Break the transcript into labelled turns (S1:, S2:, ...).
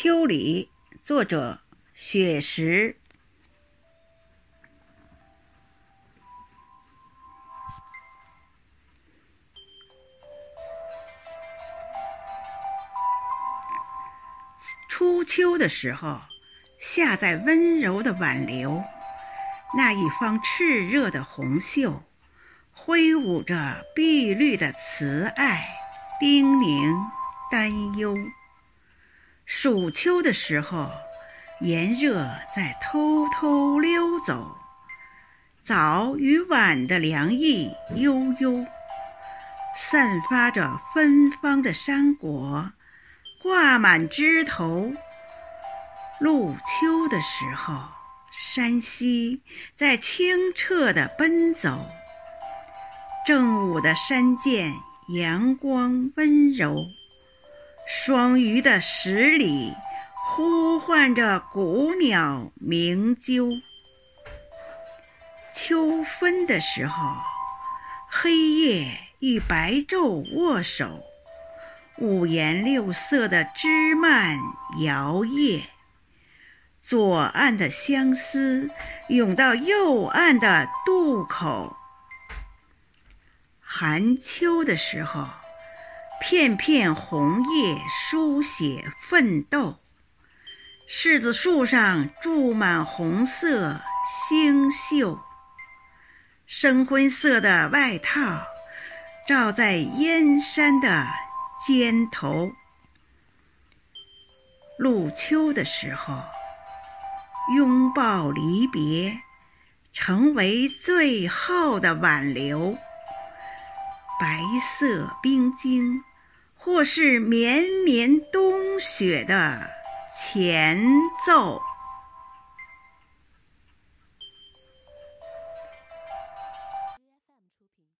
S1: 秋里，作者雪石。初秋的时候，下在温柔的挽留，那一方炽热的红袖，挥舞着碧绿的慈爱，叮咛担忧。暑秋的时候，炎热在偷偷溜走，早与晚的凉意悠悠，散发着芬芳的山果。挂满枝头。入秋的时候，山溪在清澈的奔走。正午的山涧，阳光温柔。双鱼的十里，呼唤着古鸟鸣啾。秋分的时候，黑夜与白昼握手。五颜六色的枝蔓摇曳，左岸的相思涌到右岸的渡口。寒秋的时候，片片红叶书写奋斗。柿子树上住满红色星宿，深灰色的外套罩在燕山的。肩头，入秋的时候，拥抱离别，成为最后的挽留。白色冰晶，或是绵绵冬雪的前奏。